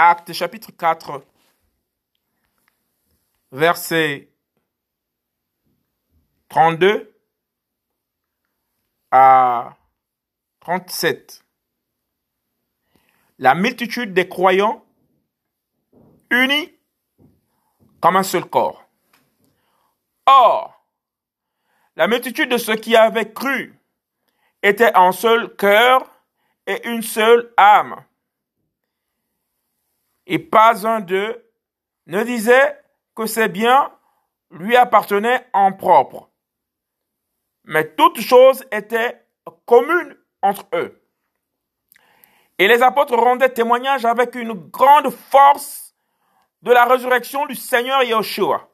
Actes chapitre 4, verset 32 à 37. La multitude des croyants unis comme un seul corps. Or, la multitude de ceux qui avaient cru était un seul cœur et une seule âme. Et pas un d'eux ne disait que ses biens lui appartenaient en propre. Mais toutes choses étaient communes entre eux. Et les apôtres rendaient témoignage avec une grande force de la résurrection du Seigneur Yahushua.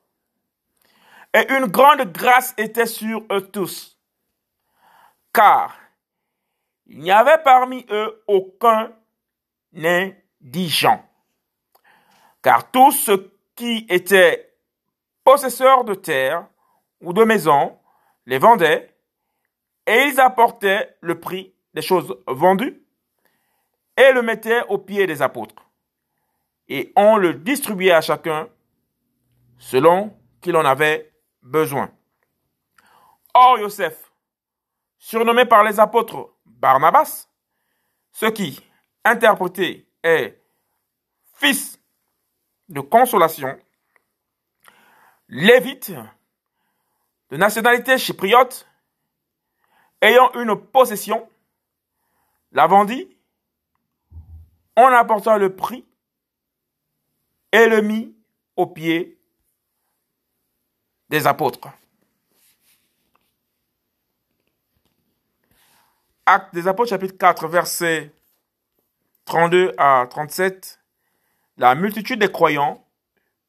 Et une grande grâce était sur eux tous. Car il n'y avait parmi eux aucun indigent. Car tous ceux qui étaient possesseurs de terre ou de maisons les vendaient et ils apportaient le prix des choses vendues et le mettaient aux pieds des apôtres. Et on le distribuait à chacun selon qu'il en avait besoin. Or, Joseph, surnommé par les apôtres Barnabas, ce qui, interprété, est fils de consolation, lévite, de nationalité chypriote, ayant une possession, la vendit, on apporta le prix et le mit aux pieds des apôtres. Acte des apôtres chapitre 4 versets 32 à 37. La multitude des croyants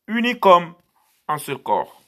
unis comme un seul corps.